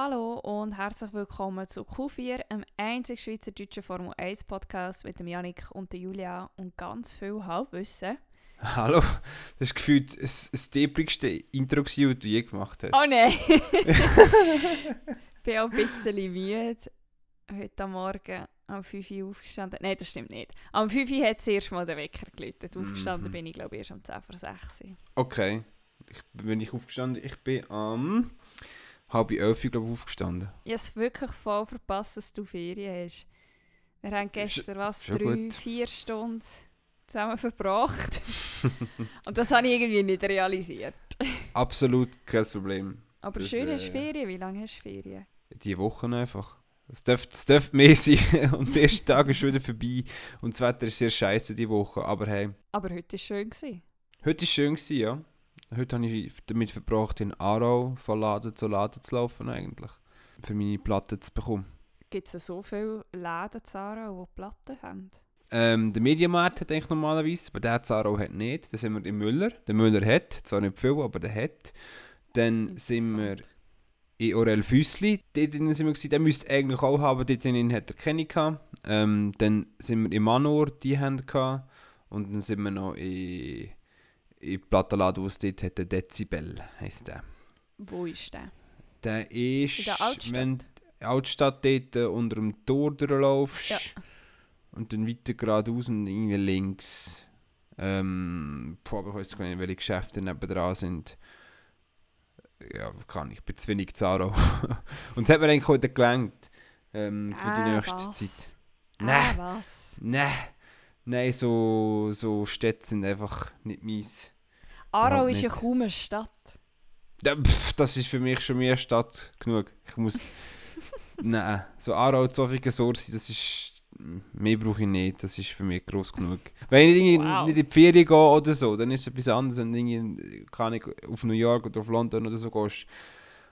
Hallo und herzlich willkommen zu Q4, einem einzigen schweizerdeutschen Formel 1 Podcast mit dem Janik und der Julia und ganz viel Halbwissen. Hallo, das ist gefühlt das, das deprigste Intro, das du je gemacht hast. Oh nein! ich bin auch ein bisschen müde. Heute Morgen um 5 Uhr aufgestanden. Nein, das stimmt nicht. Am 5 Uhr hat es erst mal den Wecker geläutet. Aufgestanden Mhm. bin ich glaube ich erst um 10 vor 6 Uhr. Okay, ich bin ich aufgestanden. Ich bin am halb elf, glaube ich, aufgestanden. Ich habe es wirklich voll verpasst, dass du Ferien hast. Wir haben gestern was, schon drei, gut. vier Stunden zusammen verbracht. Und das habe ich irgendwie nicht realisiert. Absolut kein Problem. Aber Das, schön hast du äh, Ferien. Wie lange hast du Ferien? Die Wochen einfach. Es dürfte, es dürfte mehr sein und der erste Tag ist wieder vorbei und das Wetter ist sehr scheiße die Woche. Aber hey, Aber heute war schön. Gewesen. heute war schön, gewesen, ja. Heute habe ich damit verbracht, in Aarau von Laden zu Laden zu laufen eigentlich. Für meine Platte zu bekommen. Gibt es so viele Läden, Zara, die Platten haben? Ähm, der Mediamarkt hat eigentlich normalerweise, aber der Zaro hat nicht. Dann sind wir im Müller. Der Müller hat, zwar nicht viel, aber der hat. Dann sind wir in Orel Füssli. Dort sind wir gewesen. Der müsste eigentlich auch haben, dort drinnen hat er keine gehabt. Ähm, dann sind wir in Manor, die haben gehabt. Und dann sind wir noch in, in Plattenladen, wo es dort hat, der Dezibel heisst der. Wo ist der? Der ist, In der Altstadt? wenn die Altstadt dort äh, unter dem Tor durchlaufst Ja. und dann weiter geradeaus und irgendwie links. Ähm, boah, ich weiß gar nicht, welche Geschäfte nebendran sind. Ja, kann ich, bin zu wenig Zaro. und das hat mir eigentlich heute gelangt. Ähm, für die nächste Ah, was? Zeit. Ah, Nein. was? Nein, nein, so, so Städte sind einfach nicht meins. Aarau ist ja kaum eine Stadt. Ja, pff, das ist für mich schon mehr Stadt genug. Ich muss. Nein, so Aarau, Zofingen, Sorsi, das ist. Mehr brauche ich nicht, das ist für mich groß genug. Wenn ich irgendwie Wow. nicht in die Ferien gehe oder so, dann ist es etwas anderes, wenn du irgendwie, kann ich auf New York oder auf London oder so gehst.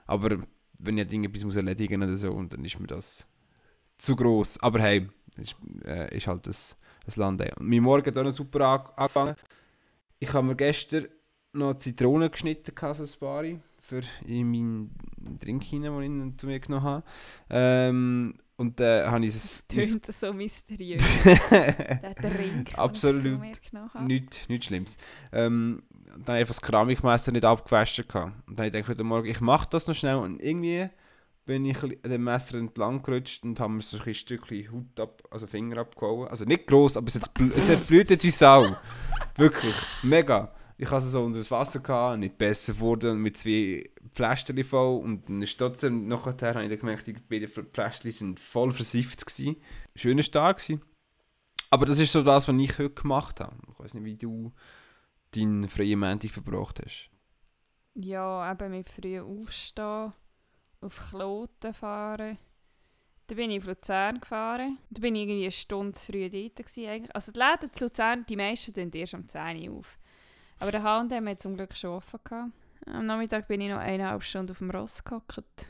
Aber wenn ich etwas muss erledigen oder so, und dann ist mir das zu groß. Aber hey, ist, äh, ist halt das, das Land. Und mein Morgen hat auch noch super an- angefangen. Ich habe mir gestern noch Zitronen geschnitten, so ein paar, für in meinen Drink hinein, den ich zu mir genommen habe. Ähm, und dann habe ich Das es... tönt so mysteriös. Der Drink, Absolut mir genommen habe. Nichts, nichts Schlimmes. Ähm, dann habe ich einfach das Keramikmesser nicht abgewaschen. Gehabt. Und dann habe ich gedacht, heute Morgen, ich mache das noch schnell. Und irgendwie bin ich dem Messer entlang gerutscht und habe mir so ein Stückchen Haut ab, also Finger abgehauen. Also nicht gross, aber es hat, bl es hat blutet wie Sau. Wirklich, mega. Ich hatte es so unter das Wasser, gehabt, nicht besser geworden, mit zwei Pflasterchen voll. Und dann ist trotzdem, nachher habe ich dann gemerkt, die beiden Pflasterchen sind voll versifft. Gewesen. Schöner Start gewesen. Aber das ist so das, was ich heute gemacht habe. Ich weiß nicht, wie du deinen freien Montag verbracht hast. Ja, eben mit früh aufstehen, auf Kloten fahren. Dann bin ich auf Luzern gefahren. Da bin ich irgendwie eine Stunde früh dort. Eigentlich. Also die Läden zu Luzern, die meisten dann erst um 10 Uhr auf. Aber der H&M hat zum Glück schon offen gehabt. Am Nachmittag bin ich noch eineinhalb Stunden auf dem Ross gehockt.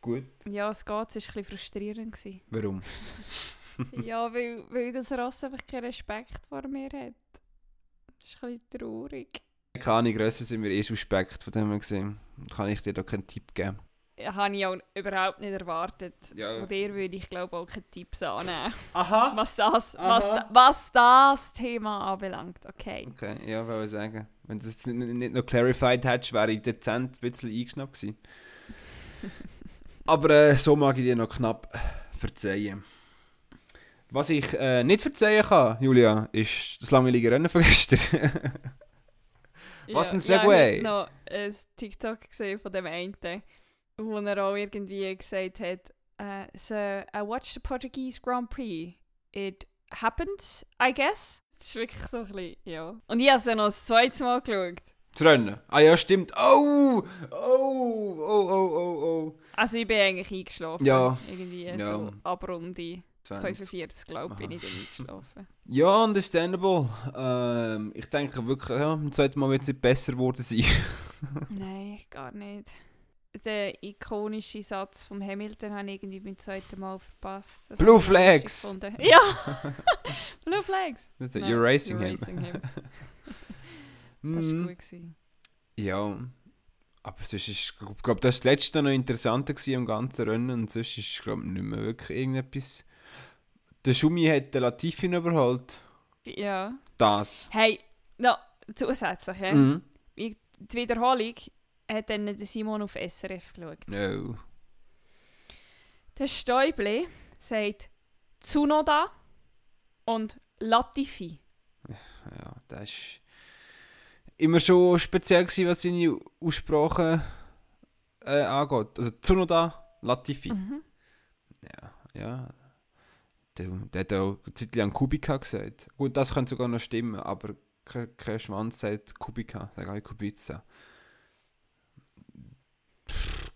Gut. Ja, es geht, es war ein bisschen frustrierend. Gewesen. Warum? ja, weil, weil das Ross einfach keinen Respekt vor mir hat. Das ist ein bisschen traurig. Keine Ahnung, grösser sind wir eh suspekt von dem her gesehen. Kann ich dir da keinen Tipp geben. Habe ich auch überhaupt nicht erwartet. Ja. Von dir würde ich glaube auch keine Tipps annehmen. Aha! Was das, was, Aha. da- was das Thema anbelangt. Okay. Okay, ja, wollte ich sagen. Wenn du das nicht, noch clarified hättest, wäre ich dezent ein bisschen eingeschnappt gewesen. Aber äh, so mag ich dir noch knapp verzeihen. Was ich äh, nicht verzeihen kann, Julia, ist das langweilige Rennen von gestern. Was ein Segway. ich habe noch ein TikTok gesehen von dem einen, wo er auch irgendwie gesagt hat, äh, so, I watched the Portuguese Grand Prix. It happened, I guess. Das ist wirklich so ein bisschen, ja. Und ich habe es ja noch das zweite Mal geschaut. Das Rennen. Ah ja, stimmt. Oh! Oh! Oh, oh, oh, oh. Also ich bin eigentlich eingeschlafen. Ja. Irgendwie Ja. so ab Runde 20. 45, glaube ich, bin ich dann eingeschlafen. Ja, understandable. Ähm, ich denke wirklich, ja, beim zweiten Mal wird es nicht besser geworden sein. Nein, gar nicht. Der ikonische Satz vom Hamilton habe ich irgendwie beim zweiten Mal verpasst. Das Blue Flags. Ja! Blue Flags! You're Nein, racing you're him. racing him. Das war Mm, gut. Gewesen. Ja. Aber sonst ist, ich glaube, das war das letzte noch interessanter gewesen am ganzen Rennen und sonst ist, glaube ich, nicht mehr wirklich irgendetwas. Der Schumi hat den Latifi überholt. Ja. Das. Hey, noch zusätzlich, ja. Mhm. die Wiederholung hat dann Simon auf SRF geschaut. Oh. Der Stäubli sagt Tsunoda und Latifi. Ja, das war immer schon speziell, gewesen, was seine Aussprache äh, angeht. Also Tsunoda, Latifi. Mhm. Ja, ja. Der, der hat auch eine Zeit lang Kubica gesagt. Gut, das könnte sogar noch stimmen, aber kein, Schwanz sagt Kubica, sag auch Kubica.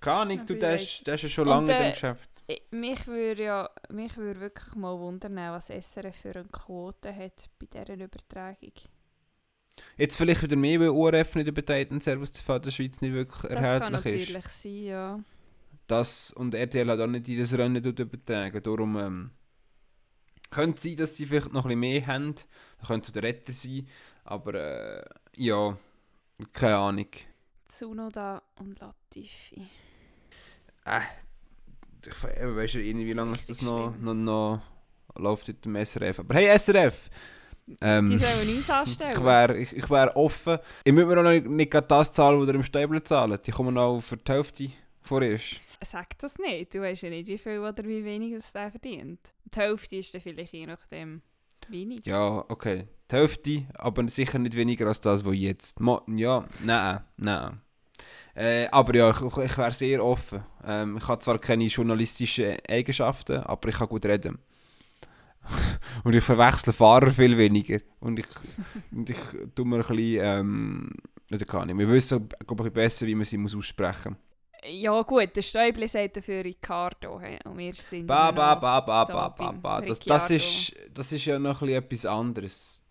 Keine Ahnung, du, der vielleicht. ist, der ist ja schon Und, lange in äh, dem Geschäft. Ich- Mich würde ja mich würde wirklich mal wundern, was SRF für eine Quote hat bei dieser Übertragung. Jetzt vielleicht wieder mehr, weil ORF nicht überträgt und Servus TV der Schweiz nicht wirklich Das kann erhältlich ist. natürlich sein, ja. Das und RTL hat auch nicht jedes Rennen übertragen. Darum ähm, könnte sein, dass sie vielleicht noch ein bisschen mehr haben. Da könnte es der Retter sein. Aber äh, ja, keine Ahnung. Tsunoda und Latifi. Äh, ich we- eben, weiss ja nicht, wie lange es das noch, noch, noch läuft mit dem SRF. Aber hey SRF! Ähm, Die sollen uns anstellen. ich wäre ich, ich wär offen. Ich müsste mir noch nicht, nicht gerade das zahlen, was ihr im Stäbler zahlt. Die kommen noch für die Hälfte vorerst. Sag das nicht. Du weißt ja nicht, wie viel oder wie wenig es der verdient. Die Hälfte ist dann vielleicht je nachdem wenig. Ja, okay. Die Hälfte, aber sicher nicht weniger als das, was jetzt. Ja, nein, nein. Äh, aber ja, ich, ich wäre sehr offen. Ähm, ich habe zwar keine journalistischen Eigenschaften, aber ich kann gut reden. und ich verwechsle Fahrer viel weniger. Und ich, und ich tue mir ein bisschen, ähm, oder kann ich, wir wissen, glaube ich, besser, wie man sie muss aussprechen muss. Ja gut, der Stäubli sagt dafür Ricardo. Hey, und wir sind Ba, ba, ba, ba, ba, ba, ba. Das, das, ist, das ist ja noch ein bisschen etwas anderes.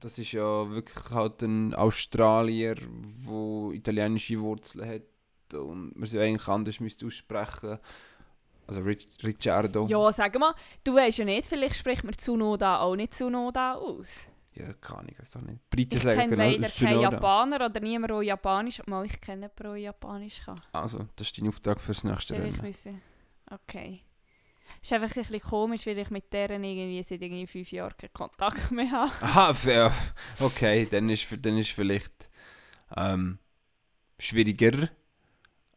Das ist ja wirklich halt ein Australier, der italienische Wurzeln hat und man sie eigentlich anders müsste aussprechen. Also Ric Ricciardo. Ja, sag mal, du weißt ja nicht, vielleicht spricht man Tsunoda auch nicht Tsunoda aus. Ja, keine Ahnung, weiß doch nicht. Briten Ich kenne genau leider keinen. Japaner oder niemand, der Japanisch Mal, ich kenne jemanden, der Japanisch kann. Also, das ist dein Auftrag fürs nächste Rennen. Okay. Es ist einfach ein bisschen komisch, weil ich mit deren irgendwie seit irgendwie fünf Jahren keinen Kontakt mehr habe. Aha, fair. okay, dann ist, dann ist vielleicht ähm, schwieriger.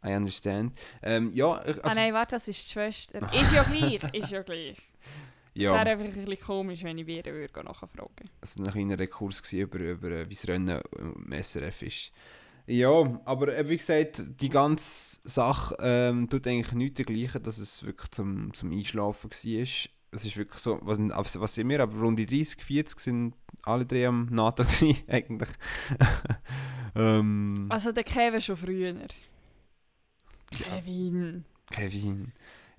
I understand. Ähm, ja, ich- ah also, nein, warte, das ist die Schwester. Ist ja gleich, ist ja gleich. Es ja. wäre einfach ein bisschen komisch, wenn ich wieder würde nachfragen also ein kleiner Rekurs über, über äh, wie das Rennen im SRF ist. Ja, aber äh, wie gesagt, die ganze Sache ähm, tut eigentlich nichts dergleichen, dass es wirklich zum, zum Einschlafen war. Es ist wirklich so, was, was sind wir, aber rund die 30, 40 sind alle drei am NATO gewesen, eigentlich. ähm, Also der Kevin schon früher. Kevin. Kevin.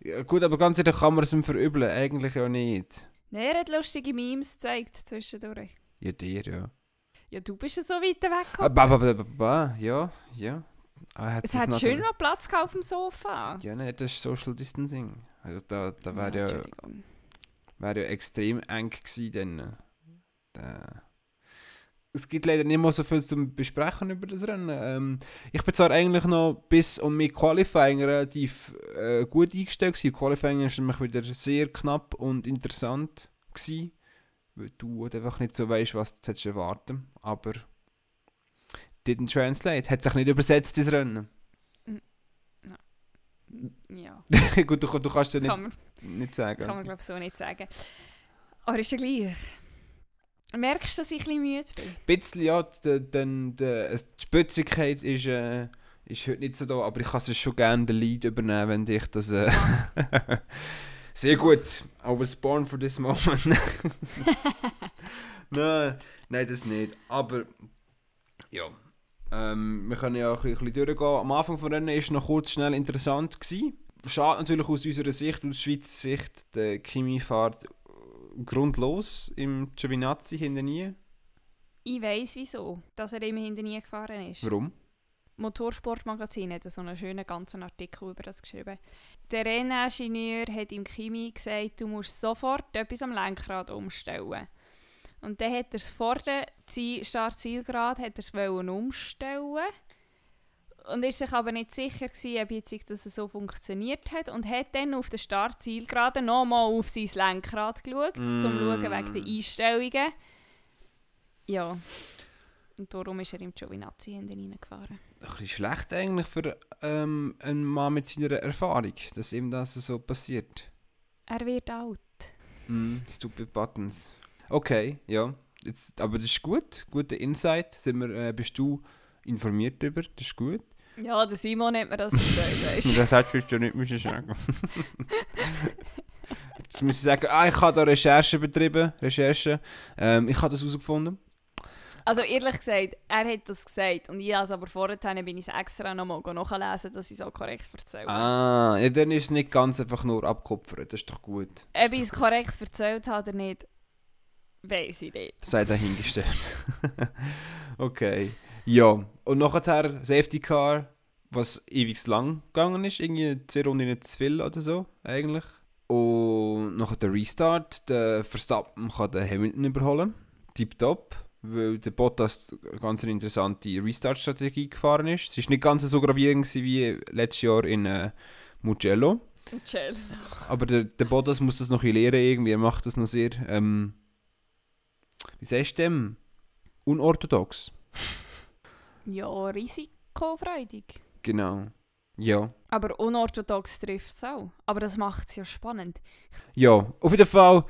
Ja, gut, aber ganz ehrlich, kann man es ihm verübeln? Eigentlich ja nicht. Nein, er hat lustige Memes gezeigt zwischendurch. Ja, dir, ja. Ja, du bist ja so weit weg. Ah, ja, ja. Ah, Es hat schön noch Platz auf dem Sofa. Ja, nein, das ist Social Distancing. Also da da Ja, wäre ja, Entschuldigung. wär ja extrem eng gewesen dann. Da. Es gibt leider nicht mehr so viel zum Besprechen über das Rennen. Ähm, ich bin zwar eigentlich noch bis und mit Qualifying relativ äh, gut eingestellt gewesen. Qualifying ist nämlich wieder sehr knapp und interessant gewesen, weil du halt einfach nicht so weißt, was du erwarten. Aber didn't translate, hat sich nicht übersetzt ins Rennen. Ja, gut, du, du kannst ja nicht, kann man, nicht sagen. kann man glaube ich so nicht sagen. Aber ist ja gleich. Merkst du, dass ich ein bisschen müde bin? Ein bisschen, ja, es- die Spitzigkeit ist, äh, ist heute nicht so da, aber ich kann es schon gerne den Lead übernehmen, wenn dich das... Äh, sehr gut, I was born for this moment. nein, nein, das nicht, aber ja, ähm, wir können ja ein bisschen, durchgehen. Am Anfang des Rennen war es noch kurz schnell interessant. Gewesen. Schade natürlich aus unserer Sicht, aus Schweizer Sicht, der Kimi fährt grundlos im Giovinazzi hinten nie. Ich weiss wieso, dass er immer hinter nie gefahren ist. Warum? Motorsportmagazin hat so einen schönen ganzen Artikel über das geschrieben. Der Renningenieur hat im Chemie gesagt, du musst sofort etwas am Lenkrad umstellen. Und dann hat er es vor dem Ziel, Start-Zielgrad hat es wollen umstellen und ist sich aber nicht sicher gewesen, ob jetzt das so funktioniert hat und hat dann auf der Startzielgerade nochmal auf sein Lenkrad geschaut, um zu schauen wegen der Einstellungen. Ja. Und darum ist er im Giovinazzi hinten reingefahren. Ein bisschen schlecht eigentlich für ähm, einen Mann mit seiner Erfahrung, dass ihm das so passiert. Er wird alt. Mm, stupid Buttons. Okay, ja. Jetzt, aber das ist gut. Guter Insight. Sind wir, äh, bist du informiert darüber? Das ist gut. Ja, der Simon hat mir das weißt Das hättest du nicht müssen sagen Jetzt muss ich sagen, ah, ich habe da Recherche betrieben. Recherche. Ähm, ich habe das herausgefunden. Also ehrlich gesagt, er hat das gesagt und ich also aber vorher bin ich es extra nochmal nachlesen, dass ich es auch korrekt erzähle. Ah, ja, dann ist es nicht ganz einfach nur abkupfern, das ist doch gut. Ob ich es korrekt erzählt habe oder nicht, weiß ich nicht. Sei dahingestellt. okay. Ja, und nachher Safety Car, was ewig lang gegangen ist, irgendwie zwei Runden zu viel oder so, eigentlich. Und nachher der Restart, der Verstappen kann den Hamilton überholen. Tipptopp weil der Bottas eine ganz interessante Restart-Strategie gefahren ist. Es war nicht ganz so gravierend wie letztes Jahr in äh, Mugello. Mugello. Aber der, der Bottas muss das noch ein lernen irgendwie. Er macht das noch sehr, ähm, wie sagst du dem? Unorthodox. Ja, risikofreudig. Genau. Ja. Aber unorthodox trifft es auch. Aber das macht es ja spannend. Ja, auf jeden Fall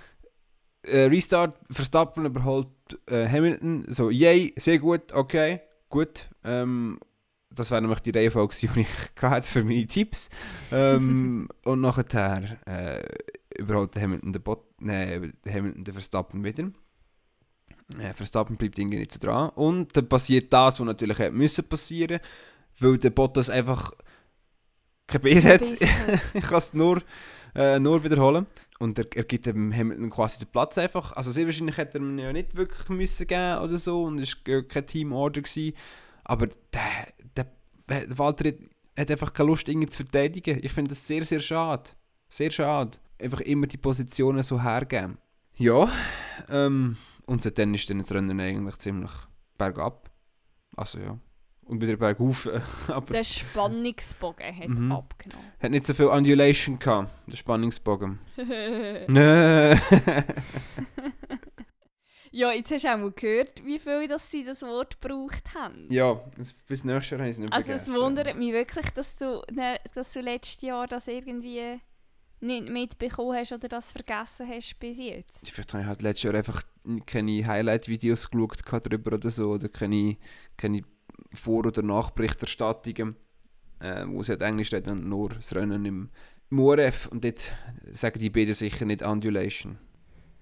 äh, Restart, Verstappen überholt äh, Hamilton. So, yay, sehr gut, okay, gut. Ähm, das wäre nämlich die Reihenfolge, die ich hatte für meine Tipps. Ähm, und nachher äh, überholt Hamilton den, Bot nee, Hamilton den Verstappen wieder. Äh, Verstappen bleibt irgendwie nicht so dran. Und dann passiert das, was natürlich hätte müssen passieren, weil der Bottas einfach kein Biss hat. ich kann es nur, äh, nur wiederholen. Und er, er gibt dem Hamilton quasi den Platz einfach. Also sehr wahrscheinlich hätte er ihn ja nicht wirklich müssen geben oder so und es war kein Teamorder. Gewesen. Aber der, der, der Walter hat, hat einfach keine Lust, ihn zu verteidigen. Ich finde das sehr, sehr schade. Sehr schade. Einfach immer die Positionen so hergeben. Ja, ähm, und seitdem ist dann das Rennen eigentlich ziemlich bergab. Also ja und wieder bergauf. Aber der Spannungsbogen hat mhm. abgenommen. Hat nicht so viel Undulation gehabt, der Spannungsbogen. ja, jetzt hast du auch mal gehört, wie viel dass sie das Wort gebraucht haben. Ja, bis nächstes Jahr haben sie es nicht Also es wundert mich wirklich, dass du, ne, dass du letztes Jahr das irgendwie nicht mitbekommen hast oder das vergessen hast bis jetzt. Vielleicht habe ich halt letztes Jahr einfach keine Highlight-Videos geschaut darüber oder so, oder keine, keine vor- oder Nachberichterstattungen, äh, wo sie halt Englisch reden und nur das Rennen im, im ORF. Und dort sagen die beiden sicher nicht Undulation.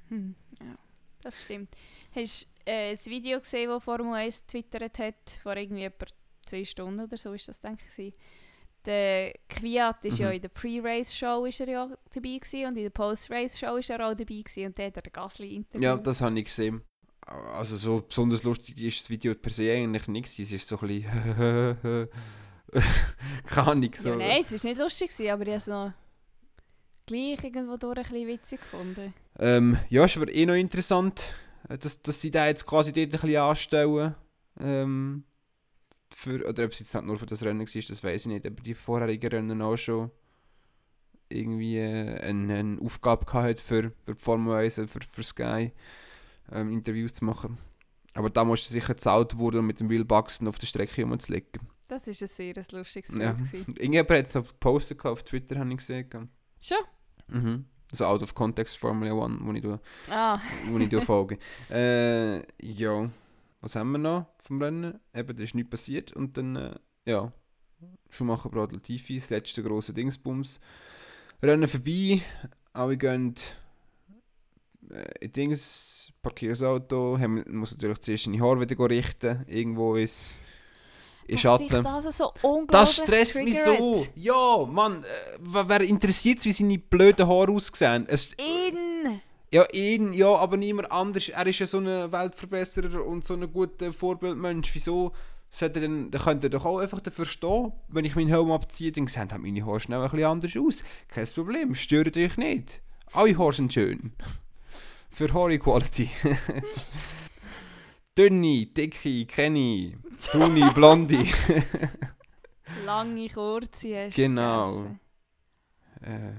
Hm, ja, das stimmt. Hast du äh, das Video gesehen, das Formel 1 twittert hat, vor irgendwie etwa zwei Stunden oder so ist das, denke ich. Der Kwiat ist mhm. ja in der Pre-Race-Show ja dabei gewesen, und in der Post-Race-Show ist er auch dabei gewesen, und der hat er Gasly interviewt. Ja, das habe ich gesehen also so besonders lustig ist das Video per se eigentlich nichts. Es ist so ein bisschen keine Ahnung. So. Ja, nein, es war nicht lustig, aber ich habe es noch gleich irgendwo durch ein bisschen witzig gefunden. Ähm, ja, ist aber eh noch interessant, dass, dass sie da jetzt quasi dort ein bisschen anstellen. Ähm, für, oder ob es jetzt halt nur für das Rennen war, das weiß ich nicht. Aber die vorherigen Rennen auch schon irgendwie äh, eine, eine Aufgabe gehabt für, für die Formel 1, für, für Sky ähm, Interviews zu machen. Aber da musste sicher zahlt worden, um mit dem Will Buxton auf der Strecke rumzulegen. Das war ein sehr lustiges Bild. Ja. Irgendjemand hat es auf Poster auf Twitter, habe ich gesehen. Schon? Mhm. Also out of context Formula One, wo ich, ah. wo ich folge. äh, ja, was haben wir noch vom Rennen? Eben, da ist nichts passiert. Und dann, äh, ja, Schumacher Brad Latifi, das letzte große Dingsbums. Rennen vorbei, alle gehen äh, Dings, parkiere das Auto, Hamilton muss natürlich zuerst seine Haare wieder richten, irgendwo ist in Schatten. Das, so das stresst mich so. Ja, Mann, äh, wer interessiert es, wie seine blöden Haare aussehen? Es, ihn! Ja, ihn, ja, aber niemand anders. Er ist ja so ein Weltverbesserer und so ein guter Vorbildmensch. Wieso sollte denn, dann könnte er doch auch einfach dafür stehen, wenn ich meinen Helm abziehe, dann sehen halt meine Haare schnell ein bisschen anders aus. Kein Problem, stört euch nicht. Alle Haare sind schön für Haare Quality. Dünne, dicke, Kenny, braune, blonde. Lange, kurze hast Genau. äh,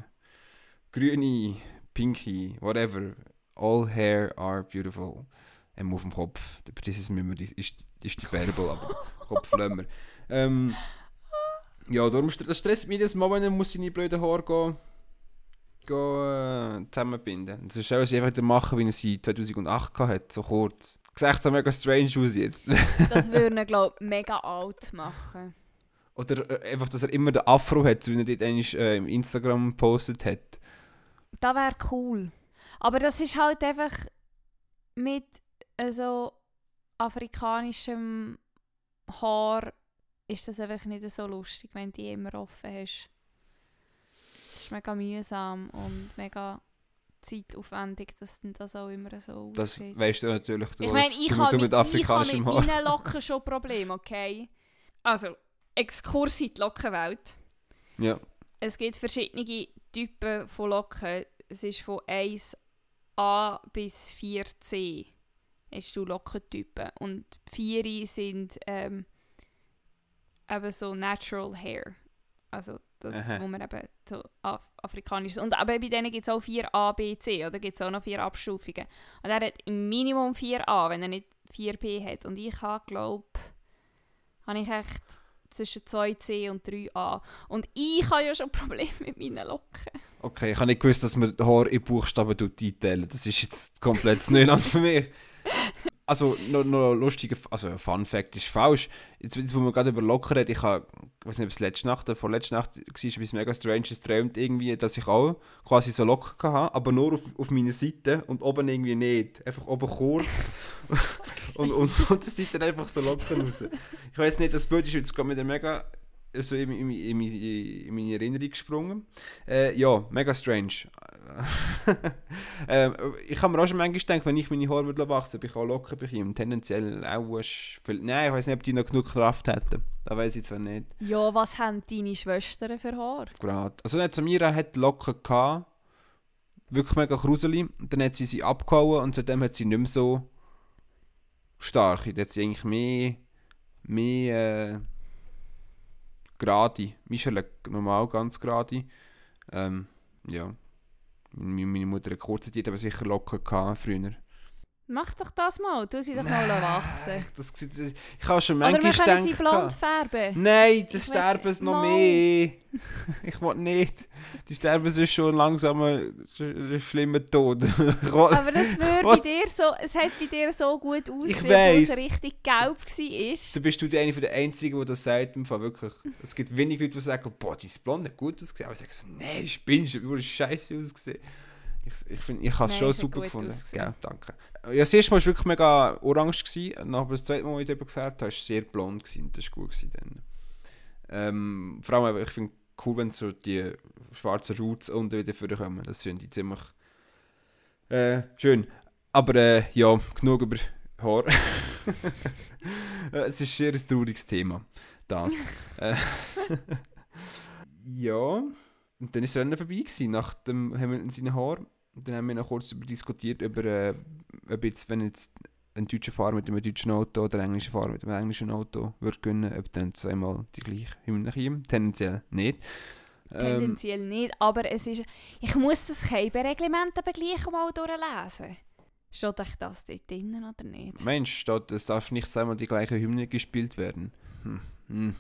grüne, pinky, whatever. All hair are beautiful. Ähm, auf dem Kopf. Das ist, müssen wir, ist, ist die Bärbel, aber Kopf lassen wir. Ähm, ja, darum das stresst mich das Mal, wenn ich muss seine blöden Haare gehen, äh, zusammenbinden. Das ist auch, was ich einfach machen, wie er sie 2008 hatte, so kurz. Sieht so mega strange aus jetzt. Das würde ihn, glaube ich, mega alt machen. Oder äh, einfach, dass er immer den Afro hat, so wie er dort eigentlich, äh, im Instagram gepostet hat. Das wäre cool. Aber das ist halt einfach mit äh, so afrikanischem Haar ist das einfach nicht so lustig, wenn du die immer offen hast. Das ist mega mühsam und mega zeitaufwendig, dass das auch immer so Das aussieht. weißt du natürlich, du, ich meine, ich du, habe du mit, mit ich habe afrikanischem mit meinen Locken schon Probleme, okay? Also, Exkurs in die Lockenwelt. Ja. Es gibt verschiedene Typen von Locken. Es ist von 1a bis 4c hast du Lockentypen. Und 4 sind ähm, eben so Natural Hair. Also das, Aha. wo man eben so af afrikanisch ist. Und aber bei denen gibt es auch 4a, b, c. Oder gibt es auch noch 4 Abstufungen. Und er hat im Minimum 4a, wenn er nicht 4b hat. Und ich habe, glaube habe ich echt zwischen 2c und 3a. Und ich habe ja schon Probleme mit meinen Locken. Okay, ich habe nicht gewusst, dass man Haar in Buchstaben einteilen. Das ist jetzt komplett Neuland für mich. Also, noch, noch lustiger, also Fun Fact ist falsch. Jetzt, jetzt wo man gerade über Locken redet, ich habe, ich weiß nicht, ob es letzte Nacht oder vorletzte Nacht war, etwas mega Stranges träumt irgendwie, dass ich auch quasi so Locken hatte, aber nur auf, auf meiner Seite und oben irgendwie nicht. Einfach oben kurz und, und unter der Seite einfach so Locken raus. Ich weiß nicht, das Bild ist jetzt gerade mit der mega so in, in, in, in meine Erinnerung gesprungen. Äh, ja, mega strange. ähm, ich habe mir auch schon manchmal gedacht, wenn ich meine Haare würde wachsen würde, ich auch locker bekommen. Tendenziell auch viel, Nein, ich weiß nicht, ob die noch genug Kraft hätten. Das weiß ich zwar nicht. Ja, was haben deine Schwestern für Haar? Gerade. Also nicht Samira hat Locken gehabt. Wirklich mega gruselig. Und Dann hat sie sie abgehauen und seitdem hat sie nicht mehr so stark. Jetzt hat sie eigentlich mehr, mehr äh, gerade. Michelle normal ganz gerade. Ähm, ja. Meine, Mutter hat kurze Zeit aber sicher Locken gehabt früher. Mach doch das mal, tu sie doch mal wachsen. Das, ich habe schon Oder manchmal wir können sie gedacht, blond färben. Nein, die sterben es noch mehr. ich will nicht. Die sterben sonst schon langsam einen sch- schlimmen Tod. Aber das würde bei dir so, es hat bei dir so gut ausgesehen, wo es richtig gelb war. Du bist du die eine von den Einzigen, die das sagt. Im Fall wirklich. Es gibt wenig Leute, die sagen, boah, dein Blond hat gut ausgesehen. Aber ich sage nein, du spinnst, du hast scheiße ausgesehen. Ich, ich, find, ich habe es schon es super gefunden. Ja, danke. Ja, das erste Mal war wirklich mega orange. Gewesen. Aber das zweite Mal, als ich darüber gefärbt habe, war es sehr blond. Gewesen. Das war gut. Gewesen dann. Ähm, vor allem, ich finde cool, wenn so die schwarzen Roots unten wieder vorkommen. Das finde ich ziemlich äh, schön. Aber äh, ja, genug über Haar. Äh, es ist sehr ein trauriges Thema. Das. äh, ja. Und dann war das Rennen vorbei gewesen, nach dem Hamilton seinen Haar. Dann haben wir noch kurz darüber diskutiert, über, äh, ob jetzt, wenn jetzt ein deutscher Fahrer mit einem deutschen Auto oder ein englischer Fahrer mit einem englischen Auto würde gewinnen, ob dann zweimal die gleiche Hymne käme. Tendenziell nicht. Ähm, Tendenziell nicht, aber es ist... Ich muss das Keibenreglement aber gleich mal durchlesen. Steht euch das dort drinnen oder nicht? Mensch, steht, es darf nicht zweimal die gleiche Hymne gespielt werden. Hm. Hm.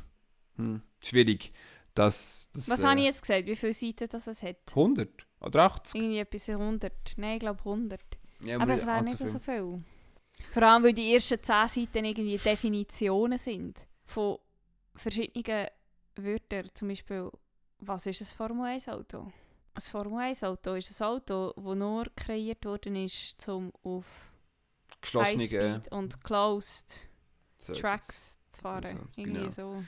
Hm. Schwierig. Das, das, Was äh, habe ich jetzt gesagt? Wie viele Seiten das es hat? 100 oder 80? Irgendwie etwas 100. Nein, ich glaube 100. Ja, aber es wäre nicht so viel. Vor allem, weil die ersten 10 Seiten irgendwie Definitionen sind von verschiedenen Wörtern. Zum Beispiel, was ist ein Formel 1 Auto? Ein Formel 1 Auto ist ein Auto, das nur kreiert worden ist, um auf Highspeed und Closed Circuits. Tracks zu fahren. Also, irgendwie genau. so.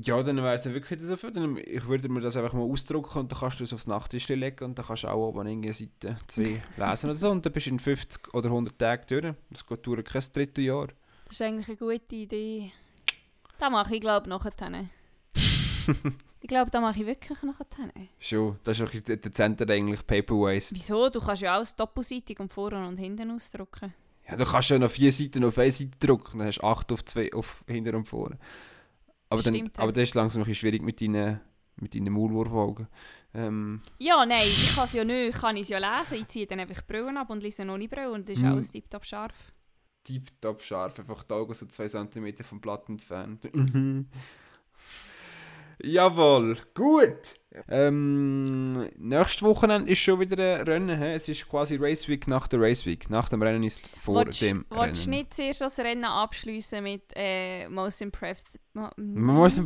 Ja, dann wäre es dann wirklich so viel. Dann, ich würde mir das einfach mal ausdrucken und dann kannst du es aufs Nachttisch legen und dann kannst du auch oben irgendeine Seite 2 lesen oder so und dann bist du in 50 oder 100 Tagen durch. Das geht durch kein drittes Jahr. Das ist eigentlich eine gute Idee. Das mache ich, glaube ich, nachher. ich glaube, das mache ich wirklich nachher. Schon, das ist der dezenter eigentlich Paper Waste. Wieso? Du kannst ja alles doppelseitig und vorne und hinten ausdrucken. Ja, du kannst ja noch vier Seiten auf eine Seite drucken, dann hast du acht auf zwei auf hinter und vorne. Aber dann, Stimmt, aber das ist langsam ein bisschen schwierig mit deinen, mit deinen Maulwurfaugen. Ähm, Ja, nein, ich kann es ja nicht, ich kann es ja lesen. Ich ziehe dann einfach die Brillen ab und lese ohne Brille und das ist Mhm. alles tiptop scharf. Tipptopp scharf, einfach die Augen so 2 cm vom Blatt entfernt. Jawohl, gut. Ähm, nächstes Wochenende ist schon wieder ein Rennen. He? Es ist quasi Race Week nach der Race Week. Nach dem Rennen ist vor Willst dem willst du Rennen. nicht zuerst das Rennen abschließen mit äh, Most Impressed? Man muss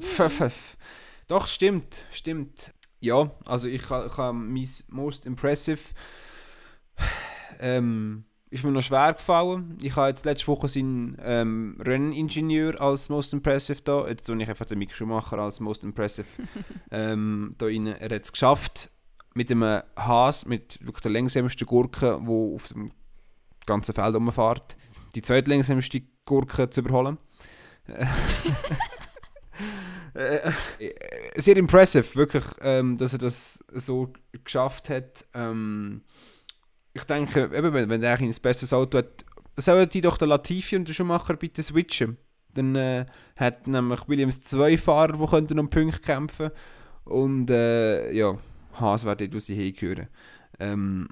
Doch, stimmt, stimmt. Ja, also ich habe mein Most Impressive ähm, ist mir noch schwer gefallen. Ich habe jetzt letzte Woche seinen ähm, Renningenieur als Most Impressive da. Jetzt tue ich einfach den Mick Schumacher als Most Impressive ähm, da rein. Er hat es geschafft, mit einem Haas, mit wirklich der längsamsten Gurke, wo auf dem ganzen Feld rumfährt, die zweitlängsamste Gurke zu überholen. Äh, äh, sehr impressive, wirklich, ähm, dass er das so geschafft hat. Ähm, ich denke, eben, wenn, wenn er ein besseres Auto hat, sollen die doch den Latifi und den Schumacher bitte switchen. Dann äh, hat nämlich Williams zwei Fahrer, die könnten um Punkte kämpfen und äh, ja, Haas wird dort aus die Hege hören. Ähm,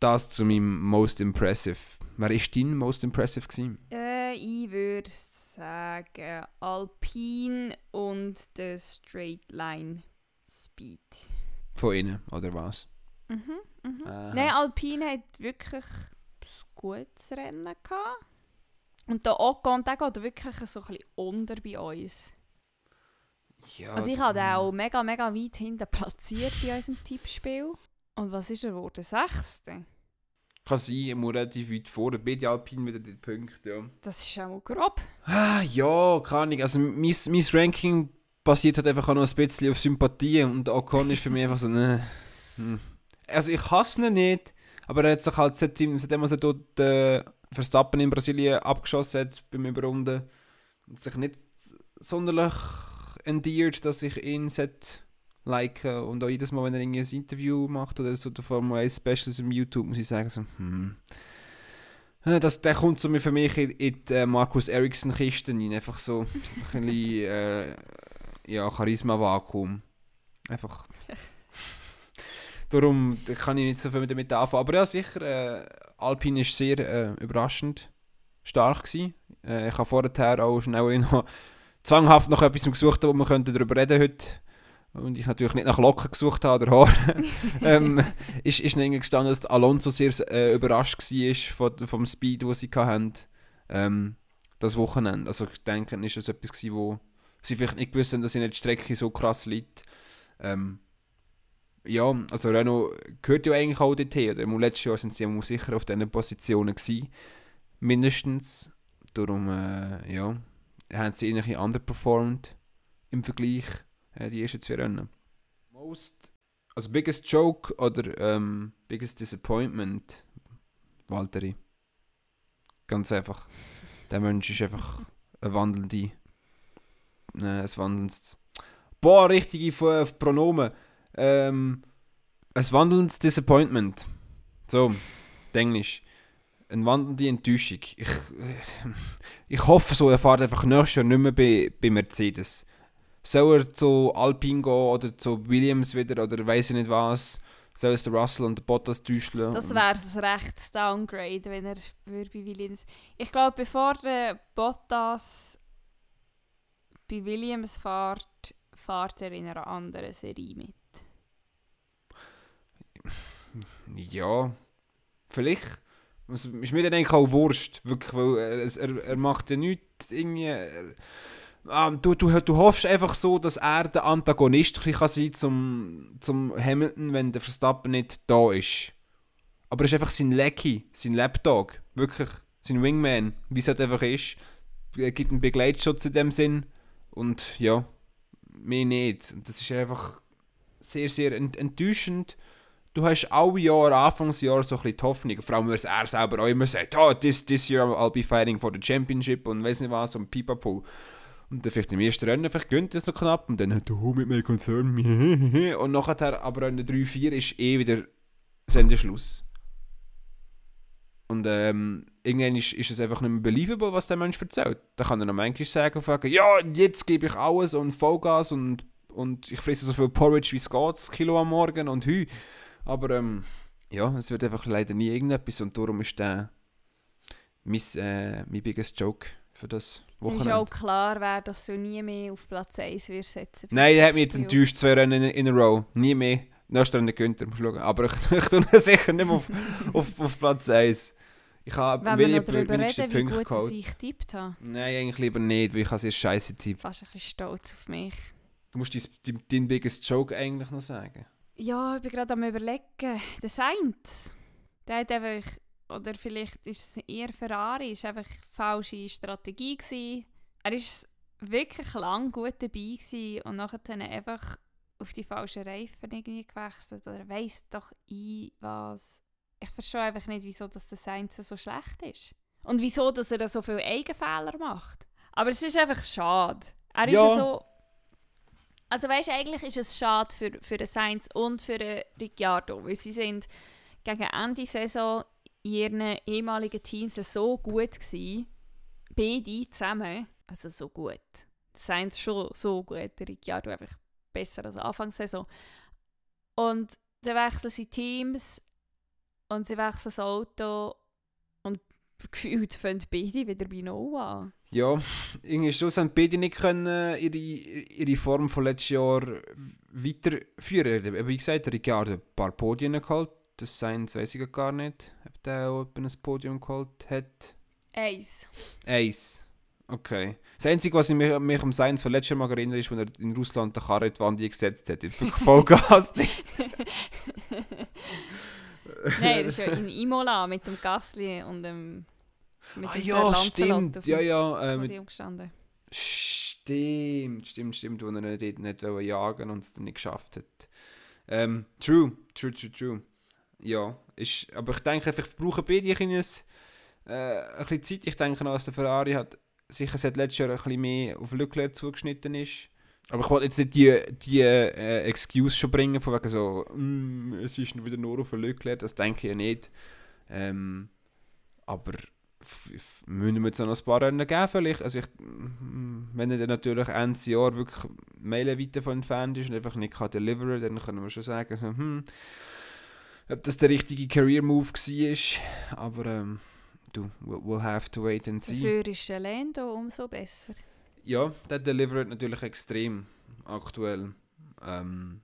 das zu meinem Most Impressive. Wer war dein Most Impressive? Gewesen? Äh, ich würde sagen Alpine und der Straight Line Speed. Von ihnen, oder was? Mhm, mhm. Nein, Alpine hat wirklich ein gutes Rennen gehabt. Und der Ocon, der geht wirklich so ein bisschen unter bei uns. Ja, Also ich habe den auch mega, mega weit hinten platziert bei unserem Tippspiel. Und was ist er geworden? Sechste? Kann sein, er muss relativ weit vor. Beide Alpine wieder die Punkte, ja. Das ist auch mal grob. Ah, ja, keine Ahnung. Also mein, mein Ranking basiert halt einfach auch noch ein bisschen auf Sympathie und Ocon ist für mich einfach so, ne. hm. Also ich hasse ihn nicht, aber er hat sich halt, seitdem, seitdem er dort äh, Verstappen in Brasilien abgeschossen hat beim Überrunden, hat sich nicht sonderlich endeared, dass ich ihn liken und auch jedes Mal, wenn er irgendwie ein Interview macht oder so der Formel 1 Specials im YouTube, muss ich sagen so, hm. Das, der kommt so für mich in, in die äh, Markus Ericsson Kiste rein. Einfach so ein bisschen äh, ja, Charisma-Vakuum. Einfach. Darum kann ich nicht so viel damit anfangen. Aber ja, sicher, äh, Alpine war sehr äh, überraschend stark. Gewesen. Äh, ich habe vorher auch schnell noch zwanghaft nach etwas gesucht, wo wir könnten darüber reden heute. Und ich natürlich nicht nach Locken gesucht habe oder Haaren. ähm, ist, ist dann gestanden, dass Alonso sehr äh, überrascht war von, vom Speed, den sie hatten, ähm, das Wochenende. Also ich denke, ist das etwas gewesen, wo sie vielleicht nicht gewusst haben, dass ihnen die Strecke so krass liegt. Ähm, ja, also Renault gehört ja eigentlich auch dorthin. Oder? Im letzten Jahr sind sie ja sicher auf diesen Positionen gewesen. Mindestens. Darum, äh, ja, haben sie irgendwie underperformed im Vergleich äh, die ersten zwei Rennen. Most, also biggest joke oder ähm, biggest disappointment, Valtteri. Ganz einfach. Der Mensch ist einfach ein wandelnde, äh, ein wandelndes, boah, richtige Pronomen. Ähm, ein wandelndes Disappointment. So, Englisch. Eine wandelnde Enttäuschung. Ich, ich hoffe, so er fährt einfach nächstes Jahr nicht mehr bei, bei Mercedes. Soll er zu Alpine gehen oder zu Williams wieder oder weiß ich nicht was? Soll es der Russell und der Bottas täuschen? Das wäre ein rechtes Downgrade, wenn er bei Williams... Ich glaube, bevor der Bottas bei Williams fährt, fährt er in einer anderen Serie mit. Ja, vielleicht. Es ist mir dann eigentlich auch Wurst, wirklich, weil er, er, macht ja nichts irgendwie... Er, ah, du, du, du hoffst einfach so, dass er der Antagonist kann sein zum, zum Hamilton, wenn der Verstappen nicht da ist. Aber er ist einfach sein Lecky, sein Lapdog, wirklich sein Wingman, wie es halt einfach ist. Er gibt einen Begleitschutz in dem Sinn und ja, mehr nicht. Und das ist einfach sehr, sehr ent enttäuschend du hast alle Jahre, Anfangsjahr so ein bisschen Hoffnung, vor allem, weil er selber auch immer sagt, oh, this, this year I'll be fighting for the championship und weiss nicht was und pipapo. Und dann vielleicht im ersten Rennen vielleicht gönnt es noch knapp und dann oh, mit mir Concern, und nachher aber der 3-4 ist eh wieder Sendeschluss. Und ähm, irgendwann ist, ist es einfach nicht mehr believable, was der Mensch erzählt. Da kann er noch manchmal sagen, fragen, ja, jetzt gebe ich alles und Vollgas und, und ich fresse so viel Porridge, wie es geht, Kilo am Morgen und Hü. Aber ähm, ja, es wird einfach leider nie irgendetwas und darum ist der mein, äh, mein biggest Joke für das Wochenende. Ist auch klar, wer das so nie mehr auf Platz 1 wird setzen. Nein, er hat mich jetzt enttäuscht, zwei Rennen in, in a row. Nie mehr. Nächster Rennen Günther, musst du schauen. Aber ich, ich tue ihn sicher nicht mehr auf, auf, auf Platz 1. Ich habe Wenn wir noch darüber reden, wie gut geholt. ich getippt habe. Nein, eigentlich lieber nicht, weil ich habe scheiße tippt. Fast ein bisschen stolz auf mich. Du musst deinen dein biggest Joke eigentlich noch sagen. Ja, ich bin gerade am überlegen. Der Sainz, der hat einfach, oder vielleicht ist es eher Ferrari, ist einfach falsche Strategie gewesen. Er ist wirklich lang gut dabei gewesen und nachher dann einfach auf die falschen Reifen irgendwie gewechselt oder weiss doch ich was. Ich verstehe einfach nicht, wieso das der Sainz so schlecht ist. Und wieso, dass er da so viele Eigenfehler macht. Aber es ist einfach schade. Er ist ja so also weißt du, eigentlich ist es schade für, für den Sainz und für den Ricciardo, weil sie sind gegen Ende Saison in ihren ehemaligen Teams so gut gewesen, beide zusammen, also so gut. Sainz schon so gut, der Ricciardo einfach besser als Anfangssaison. Und dann wechseln sie Teams und sie wechseln das Auto gefühlt fangen beide wieder bei No an. Ja, irgendwie Schluss haben beide nicht können äh, ihre, ihre Form von letztes Jahr weiterführen. Wie gesagt, Ricciardo hat ein paar Podien geholt. Das Sainz weiß ich gar nicht, ob der auch ein Podium geholt hat. Eins. Eins. Okay. Das Einzige, was ich mich, mich am Sainz von letztes Jahr mal erinnere, ist, als er in Russland der Karre in die Wand gesetzt hat. Jetzt Vollgas. Nein, das ist ja in Imola mit dem Gasly und dem mit ah ja, stimmt. Ja, ja. Äh, mit, gestanden. Stimmt, stimmt, stimmt, wo er nicht, nicht jagen und es dann nicht geschafft hat. Ähm, true, true, true, true. Ja, ist, aber ich denke, ich brauche beide ein bisschen, äh, ein bisschen Zeit. Ich denke noch, dass der Ferrari hat sicher seit letztes Jahr ein bisschen mehr auf Leclerc zugeschnitten ist. Aber ich wollte jetzt nicht die, die äh, Excuse schon bringen, von wegen so, mm, es ist wieder nur auf Leclerc, das denke ich ja nicht. Ähm, aber müssen wir jetzt noch ein paar Rennen geben vielleicht. Also ich, wenn er dann natürlich Ende Jahr wirklich meilenweit davon entfernt ist und einfach nicht kann deliveren, dann können wir schon sagen, so, hm, ob das der richtige Career-Move war. Aber ähm, du, we'll, have to wait and see. Dafür ist Lando umso besser. Ja, der delivert natürlich extrem aktuell. Ähm,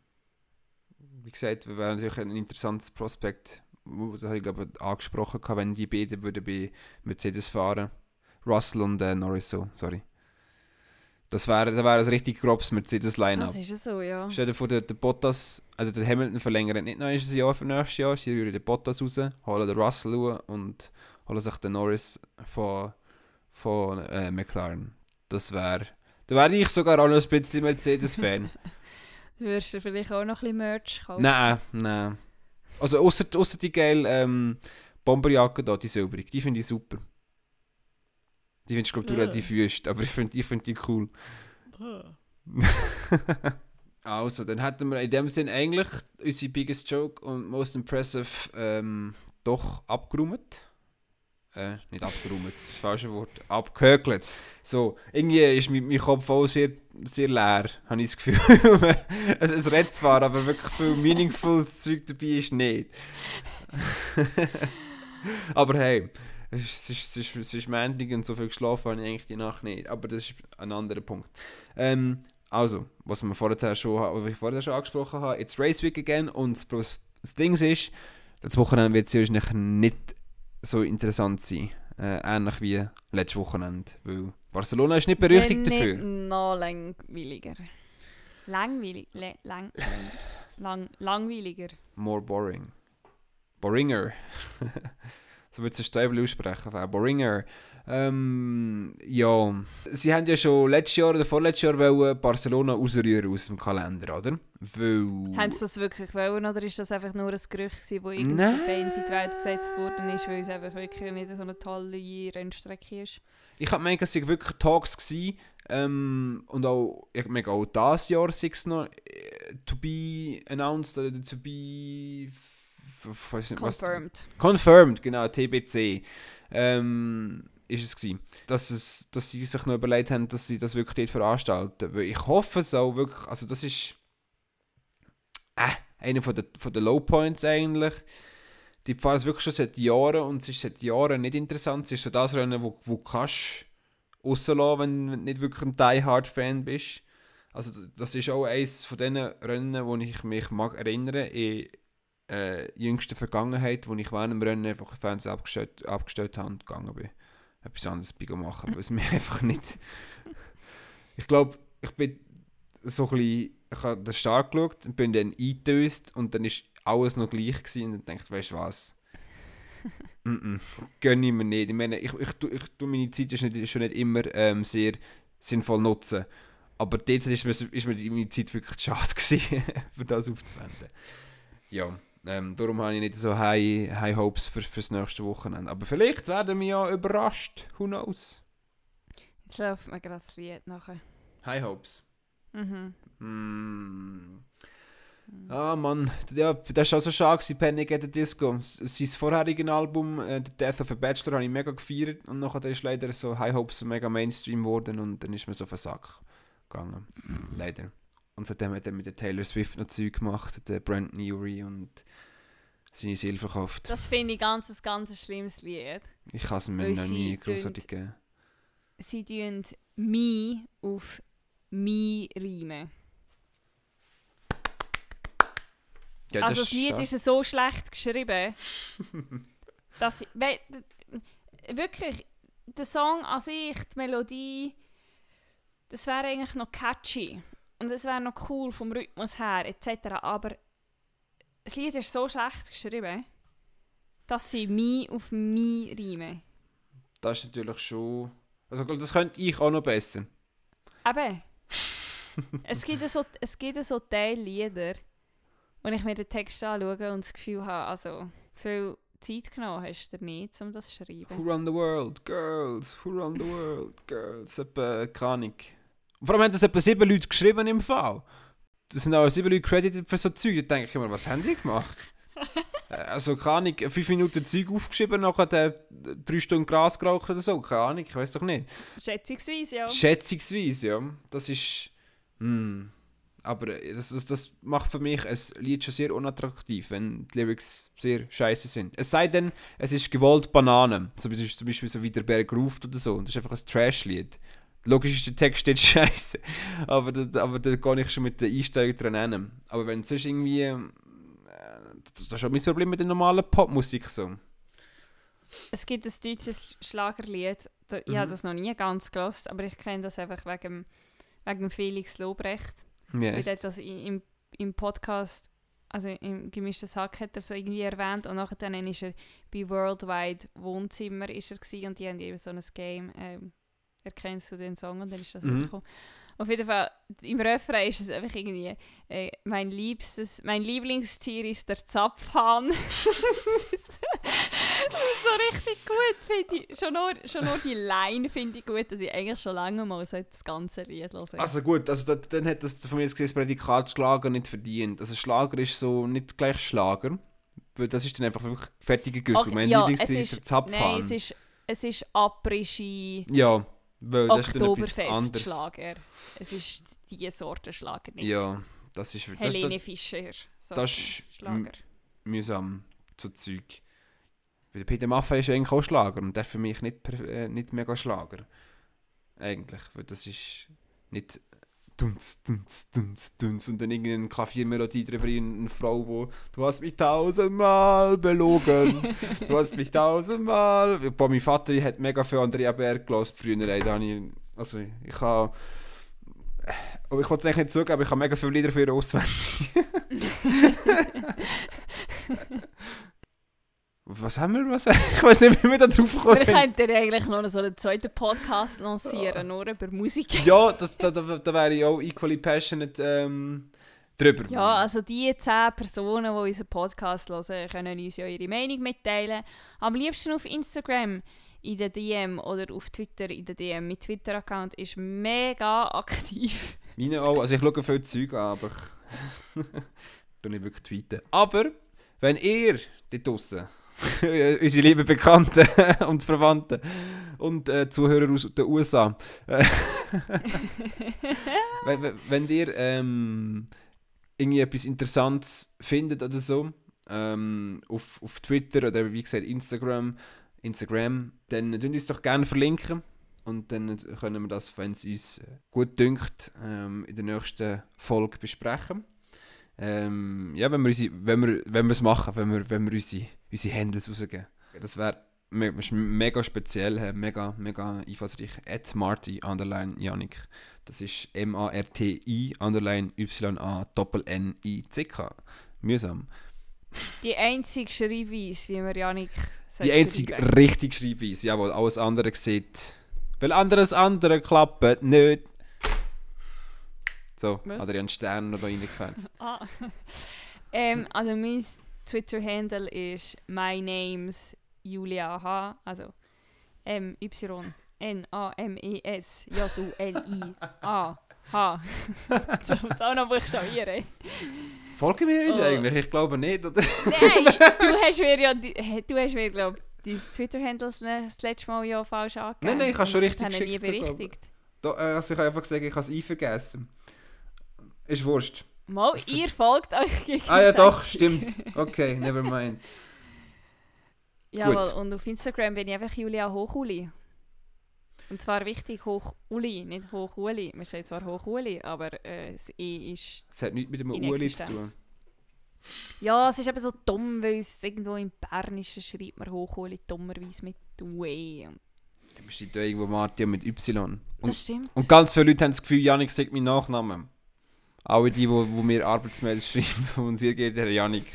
wie gesagt, wäre natürlich ein interessantes Prospekt das habe ich glaube angesprochen, wenn die beiden würden bei Mercedes fahren Russell und äh, Norris so, sorry. Das wäre das wär ein richtig grobes Mercedes-Line-Up. Das ist so, ja. Stell dir vor, der, der Bottas, also der Hamilton verlängert nicht noch ein Jahr für nächstes Jahr, sie rühren den Bottas raus, holen den Russell raus und holen sich den Norris von, von äh, McLaren. Das wäre, da wäre ich sogar auch noch ein bisschen Mercedes-Fan. du würdest du vielleicht auch noch ein bisschen Merch kaufen? Nein, nein. Also außer, außer die geile ähm, Bomberjacke da, die silbrige, die finde ich super. Die findest du, glaube ich, relativ wüst, aber ich finde die, find die cool. also, dann hätten wir in dem Sinn eigentlich unsere Biggest Joke und Most Impressive ähm, doch abgeräumt äh, nicht abgeräumt, das ist das falsche Wort, abgehökelt. So, irgendwie ist mein, mein Kopf auch sehr, sehr leer, habe ich das Gefühl. es, es redet zwar, aber wirklich viel meaningful Zeug dabei ist nicht. aber hey, es ist, es ist, es ist, Montag und so viel geschlafen habe ich eigentlich die Nacht nicht. Aber das ist ein anderer Punkt. Ähm, also, was, wir vorher schon, was ich vorher schon angesprochen habe, it's Race Week again und das, das Ding ist, das Wochenende wird es wahrscheinlich nicht so interessant sein. Äh, ähnlich wie letztes Wochenende. Weil Barcelona ist nicht berüchtigt Wenn dafür. Noch langweiliger. Langweilig. Le lang, lang, langweiliger. More boring. Boringer. so wird es Stäubel aussprechen. Boringer. Ähm, ja, sie haben ja schon letztes Jahr oder vorletztes Jahr wollen Barcelona ausrühren aus dem Kalender, oder? Weil... Haben sie das wirklich wollen oder ist das einfach nur ein Gerücht gewesen, das irgendwie Nein. Fans in die Welt gesetzt worden ist, weil es einfach wirklich nicht so eine tolle Rennstrecke ist? Ich habe gemeint, es waren wirklich Talks gewesen, ähm, und auch, ich meine, auch dieses Jahr sei es noch äh, to be announced oder to be nicht, was- Confirmed. Confirmed, genau, TBC. Ähm, ist es gewesen. Dass, es, dass sie sich noch überlegt haben, dass sie das wirklich dort veranstalten. Weil ich hoffe es wirklich, also das ist äh, einer von der, von der Low Points eigentlich. Die fahren es wirklich schon seit Jahren und es ist seit Jahren nicht interessant. Es ist so das Rennen, wo, wo kannst rauslassen, wenn du nicht wirklich ein Die Hard Fan bist. Also das ist auch eines von diesen Rennen, wo ich mich mag erinnern in äh, jüngster Vergangenheit, wo ich während dem Rennen einfach Fernseher abgestellt, abgestellt habe und gegangen bin. Etwas anderes machen, weil es mir einfach nicht... Ich glaube, ich bin so ein bisschen... Ich habe den Start geschaut und bin dann eingetöst und dann ist alles noch gleich gewesen und dann dachte weißt du was? mm -mm, gönne ich mir nicht. Ich meine, ich, ich, tu- ich, tu meine Zeit ist nicht, schon nicht immer ähm, sehr sinnvoll nutzen. Aber dort ist mir, ist mir meine Zeit wirklich schade gewesen, für das aufzuwenden. Ja, ähm, darum habe ich nicht so high, high Hopes für, fürs nächste Wochenende. Aber vielleicht werden wir ja überrascht. Who knows? Jetzt läuft mir gerade das Lied nachher. High Hopes. Mhm. Mm. Ah Mann, ja, das war auch so schade, gewesen, Panic at the Disco. Sein vorheriges Album, äh, The Death of a Bachelor, habe ich mega gefeiert. Und nachher ist leider so High Hopes mega Mainstream geworden und dann ist mir so auf den Sack gegangen. leider. Und seitdem hat er mit der Taylor Swift noch Zeug gemacht, der Brand Newry und seine Seele verkauft. Das finde ich ganz, ein ganz schlimmes Lied. Ich kann es mir noch nie großartig geben. Sie tun «mi» auf «mi» reimen. Ja, also das ist Lied ist so schlecht geschrieben, dass ich, we, wirklich der Song an sich, die Melodie, das wäre eigentlich noch catchy und es wäre noch cool vom Rhythmus her etc. Aber das Lied ist so schlecht geschrieben, dass sie «mi» auf «mi» reimen. Das ist natürlich schon... Also das könnte ich auch noch besser. Eben. es gibt so, es gibt so Teillieder, wo ich mir den Text anschaue und das Gefühl habe, also viel Zeit genommen hast du nicht, um das zu Who schreiben. run the world? Girls. Who run the world? Girls. Etwa, keine Ahnung. Und vor allem haben das etwa sieben Leute geschrieben im Fall. Das sind auch sieben Leute credited für so Zeug. Da denke ich immer, was haben die gemacht? Äh, also, keine Ahnung, fünf Minuten Zeug aufgeschrieben, nachher drei Stunden Gras geraucht oder so. Keine Ahnung, ich weiß doch nicht. Schätzungsweise, ja. Schätzungsweise, ja. Das ist. Hm. Aber das, das, das macht für mich ein Lied schon sehr unattraktiv, wenn die Lyrics sehr scheiße sind. Es sei denn, es ist gewollt Banane. So wie zum Beispiel so wie der Berg ruft oder so. Und das ist einfach ein Trash-Lied. Logisch ist der Text jetzt scheiße. Aber da, aber da gehe ich schon mit der Einstellung dran hin. Aber wenn es sonst irgendwie. Äh, das ist schon mein Problem mit der normalen Popmusik so. Es gibt ein deutsches Schlagerlied, da, ich habe Mhm. das noch nie ganz gelost, aber ich kenne das einfach wegen, wegen Felix Lobrecht. Ja, Weil das im, im Podcast, also im gemischtes Hack hat er so irgendwie erwähnt und nachher dann ist er bei Worldwide Wohnzimmer ist er gewesen, und die haben eben so ein Game, ähm, erkennst du den Song und dann ist das Mhm. mhm. Auf jeden Fall, im Refrain ist es einfach irgendwie, äh, mein liebstes, mein Lieblingstier ist der Zapfhahn. das ist so richtig gut, finde ich. Schon nur, schon nur die Line finde ich gut, dass ich eigentlich schon lange mal so das ganze Lied hören. Also gut, also da, dann hat das von mir gesehen, das Prädikat Schlager nicht verdient. Also Schlager ist so nicht gleich Schlager, weil das ist dann einfach wirklich fertige Güssel. Okay, mein ja, Lieblingslied es ist der ist, Zapfhahn. nein, es ist, es ist Après-Ski, ja, weil. Oktoberfest-Schlager. Es ist diese Sorte Schlager, nicht Ja, das ist, das, Helene das, Fischer. Das ist Schlager. mühsam, so Zeug. Weil der Peter Maffay ist eigentlich auch Schlager und der für mich nicht, äh, nicht mega Schlager. Eigentlich, weil das ist nicht dunz, dunz, dunz, dunz. Und dann irgendeine Klaviermelodie drüber, eine Frau, wo du hast mich tausendmal belogen, du hast mich tausendmal... Boah, mein Vater hat mega viel Andrea Berg gehört früher, ey, da habe ich, also ich habe... Aber ich wollte es eigentlich nicht zugeben, aber ich habe mega viele Lieder für ihr auswendig. Was haben wir? Was? Ich weiß nicht, wie wir da drauf gekommen Wir sind. könnten eigentlich noch so einen zweiten Podcast lancieren, nur über Musik. Ja, das, da, da, da wäre ich auch equally passionate ähm, drüber. Ja, also die zehn Personen, die unseren Podcast hören, können uns ja ihre Meinung mitteilen. Am liebsten auf Instagram in der DM oder auf Twitter in der DM. Mein Twitter-Account ist mega aktiv. Meine auch. Also ich schaue viel Zeug an, aber ich nicht wirklich tweeten. Aber wenn ihr dort draussen, unsere lieben Bekannten und Verwandten und äh, Zuhörer aus den USA, wenn, wenn- ihr ähm, irgendwie etwas Interessantes findet oder so, ähm, auf, auf Twitter oder wie gesagt Instagram, Instagram, dann tun uns doch gerne verlinken. Und dann können wir das, wenn es uns gut dünkt, ähm, in der nächsten Folge besprechen. Ähm, ja, wenn wir, unsere, wenn wir, wenn wir es machen, wenn wir, wenn wir unsere, unsere Handles rausgeben. Das wäre mega speziell, äh, mega, mega einfallsreich. At Marty underline Yannick. Das ist M-A-R-T-I underline Y-A doppel N-I-C-K. Mühsam. Die einzige Schreibweise, wie wir Janik Die einzige richtig Schreibweise, jawohl, alles andere sieht. Weil anderes andere klappt nicht. So, Was? Adrian Stern noch da reingefetzt. Ah. ähm, also mein Twitter-Handle ist my names Julia H. Also M Y N A M E S J U L I A H. so muss auch noch buchstabieren. Folge mir ist Oh. eigentlich, ich glaube nicht, oder? Nein, du hast mir ja, du hast mir glaube dein Twitter-Handle das das letzte Mal ja falsch angegeben. Nein, nein, ich habe schon richtig das habe ich nie geschickt, glaub ich. berichtigt. Da, äh, also ich habe einfach gesagt, ich habe es einvergessen. Ist wurscht. Mal, ihr folgt euch gegenseitig. Ah ja, doch, stimmt. Okay, never mind. Jawohl, und auf Instagram bin ich einfach Julia Hochuli. Und zwar wichtig, Hochuli, nicht Hochuli. Wir sagen zwar Hochuli, aber äh, das E ist... Es hat nichts mit dem Uli zu tun. Ja, es ist eben so dumm, weil es irgendwo im Bernischen schreibt man Hochuli dummerweise mit UE. Du bist da irgendwo Martin mit Y. Und, Das stimmt. und ganz viele Leute haben das Gefühl, Janik sagt meinen Nachnamen. Alle die, wo mir Arbeitsmails schreiben und ihr geht, Herr Janik.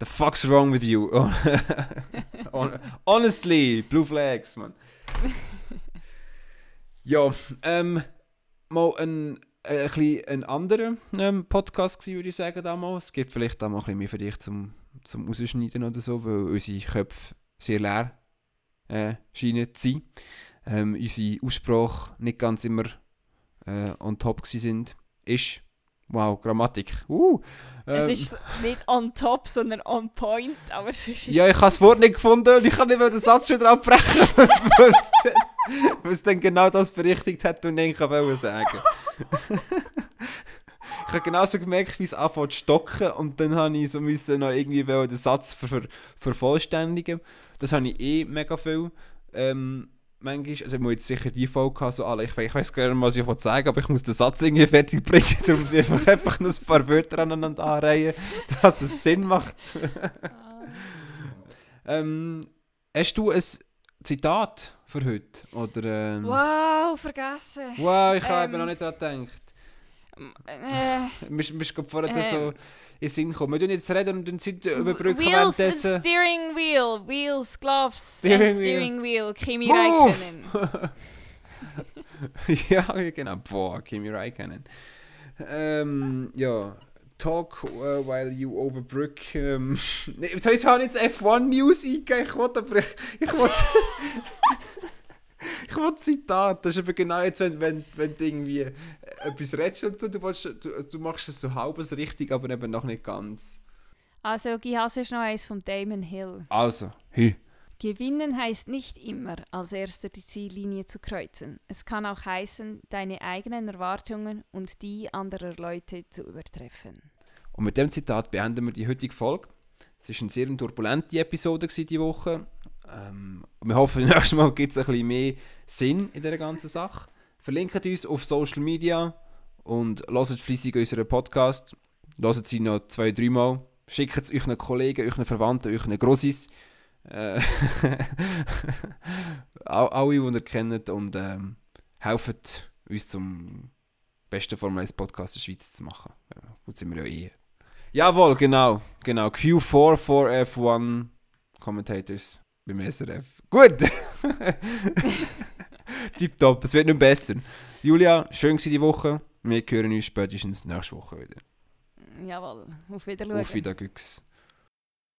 The fuck's wrong with you? Hon- Honestly, Blue Flags, man. ja, ähm, mal ein, äh, ein, bisschen ein anderer ähm, Podcast gewesen, würde ich sagen, damals. Es gibt vielleicht auch mal ein bisschen mehr für dich zum, zum Rausschneiden oder so, weil unsere Köpfe sehr leer äh, scheinen zu sein. Ähm, unsere Aussprache nicht ganz immer äh, on top sind. Ist, wow, Grammatik. Uh, es ähm, ist nicht on top, sondern on point, aber es ist... ja, ich habe das Wort nicht gefunden und ich kann nicht mehr den Satz schon drauf brechen, weil es dann- genau das berichtigt hat und ich wollte sagen. ich habe genauso gemerkt, wie es anfängt zu stocken und dann habe ich so müssen noch irgendwie den Satz ver ver vervollständigen. Das habe ich eh mega viel. Ähm, manchmal, also ich muss jetzt sicher die Folge haben, so alle, ich, ich weiß gar nicht, was ich wollte sagen, aber ich muss den Satz irgendwie fertig bringen, darum muss ich einfach, einfach noch ein paar Wörter aneinander anreihen, dass es Sinn macht. Ähm, hast du ein Zitat für heute? Oder, ähm, Wow, vergessen. wow, ich habe Ähm, eben noch nicht daran gedacht. Äh, Mir ist- mir ist gerade vorher ähm, so in Sinn gekommen. Wir tun jetzt reden und dann sind überbrücken Wheels, währenddessen. Steering Wheel, Wheels, Gloves, Steering and Steering Wheel, Kimi Move! Räikkönen. ja, genau. Boah, Kimi Räikkönen. Ähm, ja. Talk uh, while you overbrück. Ähm, nee, jetzt habe ich das F1 News eingegeben. Ich wollte aber. Ich wollte. Ich wollte Zitat. Das ist aber genau jetzt, wenn, wenn, wenn du irgendwie etwas redest und so, du, willst, du, du machst es so halbes richtig, aber eben noch nicht ganz. Also, Haas ist noch eins von Damon Hill. Also, hü. Gewinnen heißt nicht immer, als erster die Ziellinie zu kreuzen. Es kann auch heißen, deine eigenen Erwartungen und die anderer Leute zu übertreffen. Und mit dem Zitat beenden wir die heutige Folge. Es war eine sehr turbulente Episode diese Woche. Ähm, wir hoffen, nächstes Mal gibt es ein bisschen mehr Sinn in dieser ganzen Sache. Verlinkt uns auf Social Media und hört fleissig unseren Podcast. Hört sie noch zwei, dreimal. Schickt es euren Kollegen, euren Verwandten, euren Grossis. Äh, all- alle, die ihr kennt und ähm, helft uns zum besten Formel 1 Podcast der Schweiz zu machen. Ja, gut sind wir ja eh. Jawohl, genau. Genau. Q4 for F1 Commentators beim SRF. Gut! Tipptopp, es wird nicht besser. Julia, schön war die Woche. Wir hören uns spätestens nächste Woche wieder. Jawohl, auf Wiedersehen. Auf Wiedersehen.